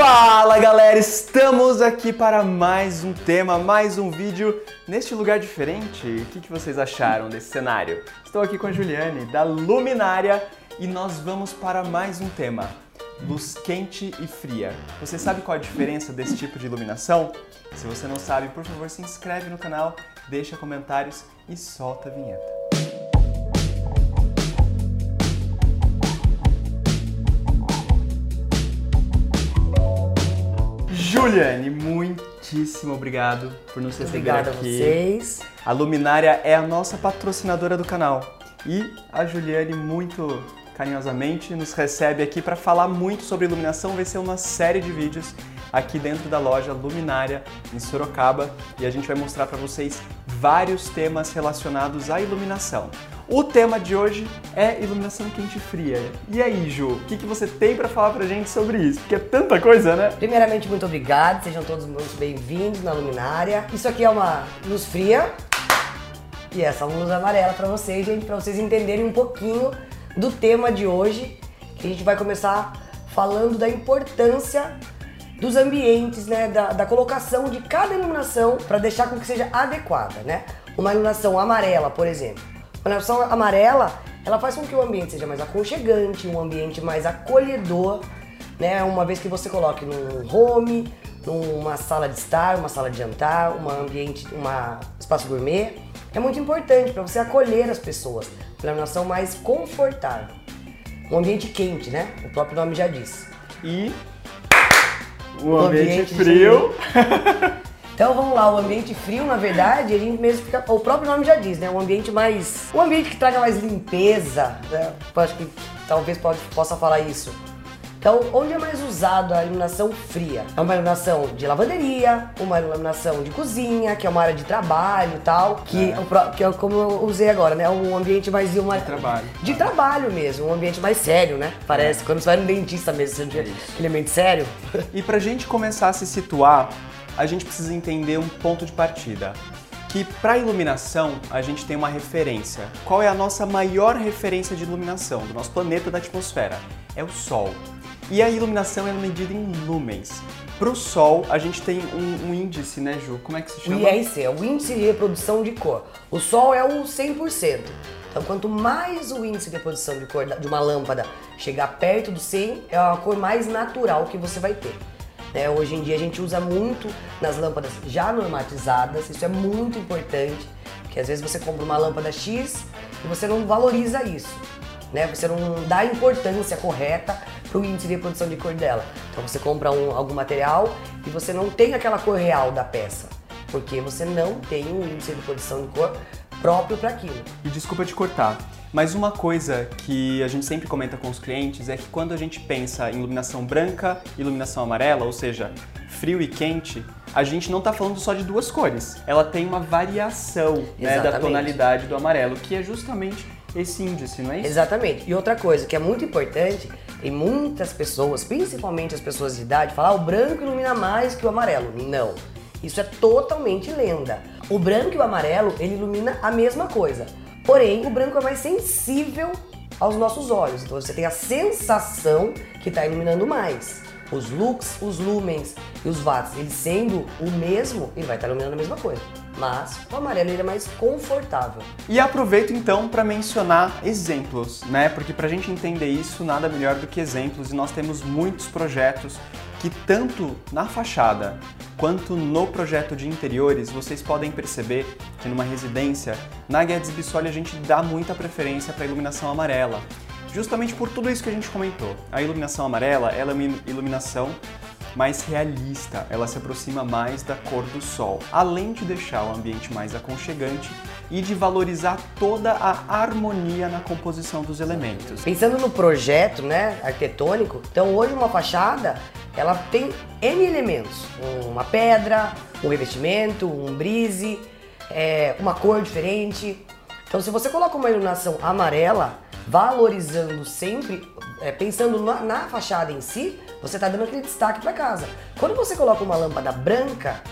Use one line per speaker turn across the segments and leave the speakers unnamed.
Fala galera, estamos aqui para mais um tema, mais um vídeo neste lugar diferente. O que, vocês acharam desse cenário? Estou aqui com a Juliane da Luminária e nós vamos para mais um tema: luz quente e fria. Você sabe qual a diferença desse tipo de iluminação? Se você não sabe, por favor, se inscreve no canal, deixa comentários e solta a vinheta. Juliane, muitíssimo obrigado por nos receber
Obrigada
aqui.
a vocês.
A Luminária é a nossa patrocinadora do canal e a Juliane muito carinhosamente nos recebe aqui para falar muito sobre iluminação. Vai ser uma série de vídeos aqui dentro da loja Luminária em Sorocaba e a gente vai mostrar para vocês vários temas relacionados à iluminação. O tema de hoje é iluminação quente e fria. E aí, Ju, o que, que você tem para falar pra gente sobre isso? Porque é tanta coisa, né?
Primeiramente, muito obrigado, sejam todos muito bem-vindos na luminária. Isso aqui é uma luz fria e essa luz amarela para vocês, gente, para vocês entenderem um pouquinho do tema de hoje, que a gente vai começar falando da importância dos ambientes, né, da, da colocação de cada iluminação para deixar com que seja adequada, né? Uma iluminação amarela, por exemplo. Iluminação amarela, ela faz com que o ambiente seja mais aconchegante, um ambiente mais acolhedor, né? Uma vez que você coloque num home, numa sala de estar, uma sala de jantar, um ambiente, uma espaço gourmet, é muito importante para você acolher as pessoas, uma iluminação mais confortável. Um ambiente quente, né? O próprio nome já diz.
E o ambiente, frio.
Então vamos lá, o ambiente frio, na verdade, a gente mesmo fica. O próprio nome já diz, né? Um ambiente mais. Um ambiente que traga mais limpeza, né? Eu acho que talvez pode, possa falar isso. Então, onde é mais usado a iluminação fria? É uma iluminação de lavanderia, uma iluminação de cozinha, que é uma área de trabalho e tal, que é, o que é como eu usei agora, né? Um ambiente mais de uma.
De trabalho.
De trabalho mesmo, um ambiente mais sério, né? Parece. Quando você vai no dentista mesmo, você tiver aquele ambiente sério.
E pra gente começar a se situar, a gente precisa entender um ponto de partida. Que para iluminação a gente tem uma referência. Qual é a nossa maior referência de iluminação do nosso planeta da atmosfera? É o Sol. E a iluminação é medida em lumens. Para o Sol a gente tem um, um índice, né, Ju? Como é que se
O
chama?
IRC é o índice de reprodução de cor. O Sol é o 100%. Então, quanto mais o índice de reprodução de cor de uma lâmpada chegar perto do 100, é a cor mais natural que você vai ter. Né, hoje em dia a gente usa muito nas lâmpadas já normatizadas, isso é muito importante, porque às vezes você compra uma lâmpada X e você não valoriza isso, né? Você não dá a importância correta para o índice de reprodução de cor dela. Então você compra um- algum material e você não tem aquela cor real da peça, porque você não tem um índice de reprodução de cor próprio para aquilo.
E desculpa te cortar, mas uma coisa que a gente sempre comenta com os clientes é que quando a gente pensa em iluminação branca e iluminação amarela, ou seja, frio e quente, a gente não está falando só de duas cores. Ela tem uma variação né, da tonalidade do amarelo, que é justamente esse índice, não é isso?
Exatamente. E outra coisa que é muito importante, tem muitas pessoas, principalmente as pessoas de idade, falam ah, o branco ilumina mais que o amarelo. Não. Isso é totalmente lenda. O branco e o amarelo, ele ilumina a mesma coisa. Porém, o branco é mais sensível aos nossos olhos. Então você tem a sensação que está iluminando mais. Os lux, os lumens e os watts, eles sendo o mesmo, ele vai estar iluminando a mesma coisa. Mas o amarelo ele é mais confortável.
E aproveito então para mencionar exemplos, né? Porque para a gente entender isso, nada melhor do que exemplos, e nós temos muitos projetos que, tanto na fachada quanto no projeto de interiores, vocês podem perceber que numa residência, na Guedes Bissoli, a gente dá muita preferência para a iluminação amarela. Justamente por tudo isso que a gente comentou. A iluminação amarela ela é uma iluminação mais realista, ela se aproxima mais da cor do sol, além de deixar o ambiente mais aconchegante e de valorizar toda a harmonia na composição dos elementos.
Pensando no projeto, né, arquitetônico, então hoje uma fachada, ela tem N elementos. Uma pedra, um revestimento, um brise, é, uma cor diferente. Então se você coloca uma iluminação amarela, valorizando sempre, é, pensando na, na fachada em si, você está dando aquele destaque para casa. Quando você coloca uma lâmpada branca,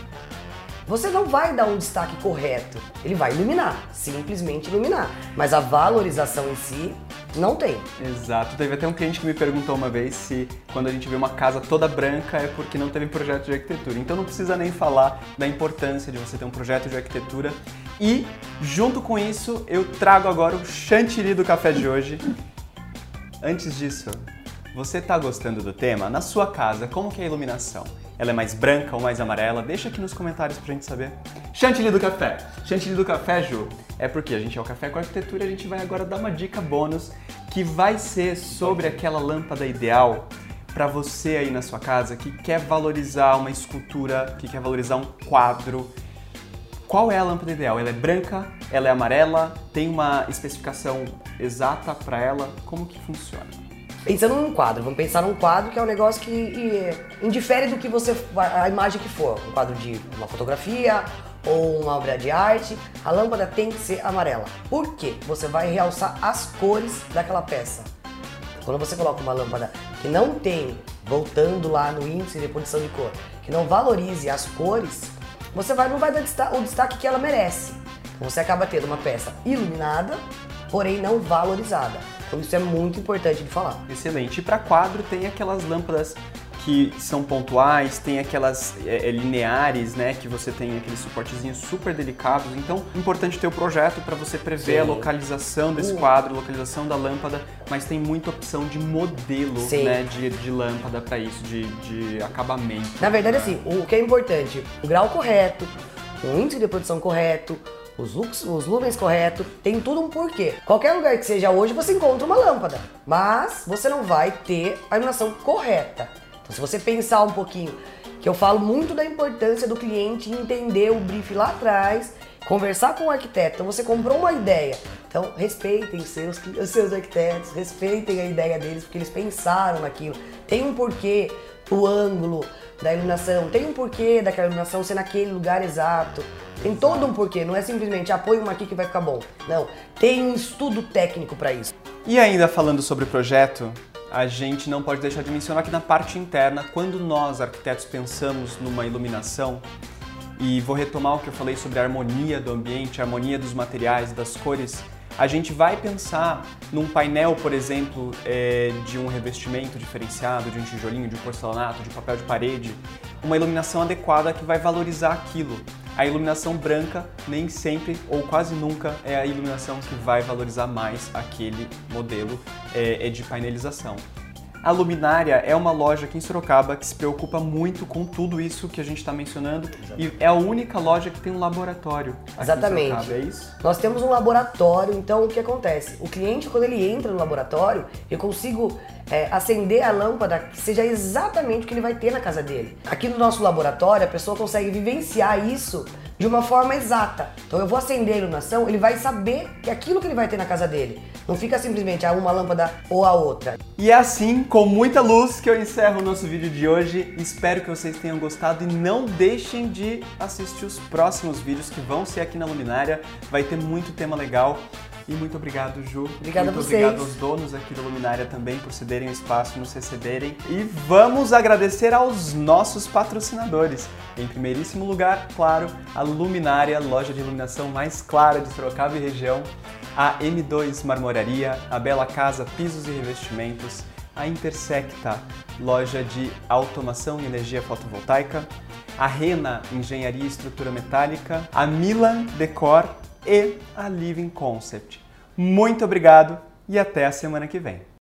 você não vai dar um destaque correto. Ele vai iluminar, simplesmente iluminar. Mas a valorização em si Não tem.
Exato. Teve até um cliente que me perguntou uma vez se quando a gente vê uma casa toda branca é porque não teve projeto de arquitetura. Então não precisa nem falar da importância de você ter um projeto de arquitetura. E junto com isso, eu trago agora o chantilly do café de hoje. Antes disso, você está gostando do tema? Na sua casa, como que é a iluminação? Ela é mais branca ou mais amarela? Deixa aqui nos comentários pra gente saber. Chantilly do café. Chantilly do café, Ju, é porque a gente é o Café com Arquitetura a gente vai agora dar uma dica bônus que vai ser sobre aquela lâmpada ideal para você aí na sua casa que quer valorizar uma escultura, que quer valorizar um quadro. Qual é a lâmpada ideal? Ela é branca? Ela é amarela? Tem uma especificação exata para ela? Como que funciona?
Pensando num quadro, vamos pensar num quadro que é um negócio que e, indifere do que você. a imagem que for. Um quadro de uma fotografia ou uma obra de arte, a lâmpada tem que ser amarela. Por quê? Você vai realçar as cores daquela peça. Quando você coloca uma lâmpada que não tem, voltando lá no índice de reposição de cor, que não valorize as cores, você vai, não vai dar o destaque que ela merece. Então você acaba tendo uma peça iluminada, porém não valorizada. Então isso é muito importante de falar.
Excelente. E para quadro tem aquelas lâmpadas que são pontuais, tem aquelas é, é, lineares, né, que você tem aqueles suportezinhos super delicados. Então, importante ter o projeto para você prever Sim. a localização desse uh. quadro, localização da lâmpada, mas tem muita opção de modelo, Sim. né, de, de lâmpada para isso, de, de acabamento.
Na verdade, assim, o que é importante, o grau correto, o índice de produção correto, os, lux, os lumens corretos, tem tudo um porquê. Qualquer lugar que seja hoje, você encontra uma lâmpada, mas você não vai ter a iluminação correta. Então, se você pensar um pouquinho, que eu falo muito da importância do cliente entender o brief lá atrás, conversar com o arquiteto. Então, você comprou uma ideia. Então, respeitem seus, os seus arquitetos, respeitem a ideia deles, porque eles pensaram naquilo. Tem um porquê, o ângulo da iluminação, tem um porquê daquela iluminação ser naquele lugar exato. Tem todo um porquê, não é simplesmente apoio uma aqui que vai ficar bom. Não, tem um estudo técnico para isso.
E ainda falando sobre o projeto, a gente não pode deixar de mencionar que na parte interna, quando nós arquitetos pensamos numa iluminação, e vou retomar o que eu falei sobre a harmonia do ambiente, a harmonia dos materiais, das cores, a gente vai pensar num painel, por exemplo, é, de um revestimento diferenciado, de um tijolinho, de um porcelanato, de papel de parede, uma iluminação adequada que vai valorizar aquilo. A iluminação branca nem sempre ou quase nunca é a iluminação que vai valorizar mais aquele modelo é, é de painelização. A Luminária é uma loja aqui em Sorocaba que se preocupa muito com tudo isso que a gente está mencionando Exatamente. e é a única loja que tem um laboratório.
Exatamente.
Sorocaba, é isso?
Nós temos um laboratório, então o que acontece? O cliente, quando ele entra no laboratório, eu consigo é, acender a lâmpada que seja exatamente o que ele vai ter na casa dele. Aqui no nosso laboratório, a pessoa consegue vivenciar isso de uma forma exata. Então eu vou acender a iluminação, ele vai saber que é aquilo que ele vai ter na casa dele. Não fica simplesmente a uma lâmpada ou a outra.
E é assim, com muita luz, que eu encerro o nosso vídeo de hoje. Espero que vocês tenham gostado e não deixem de assistir os próximos vídeos que vão ser aqui na Luminária. Vai ter muito tema legal. E muito obrigado, Ju.
Obrigada
muito
a vocês.
obrigado aos donos aqui da Luminária também por cederem o espaço, nos receberem. E vamos agradecer aos nossos patrocinadores. Em primeiríssimo lugar, claro, a Luminária, loja de iluminação mais clara de Sorocaba e região, a M2 Marmoraria, a Bela Casa Pisos e Revestimentos, a Intersecta, loja de automação e energia fotovoltaica, a Rena Engenharia e Estrutura Metálica, a Milan Decor e a Living Concept. Muito obrigado e até a semana que vem.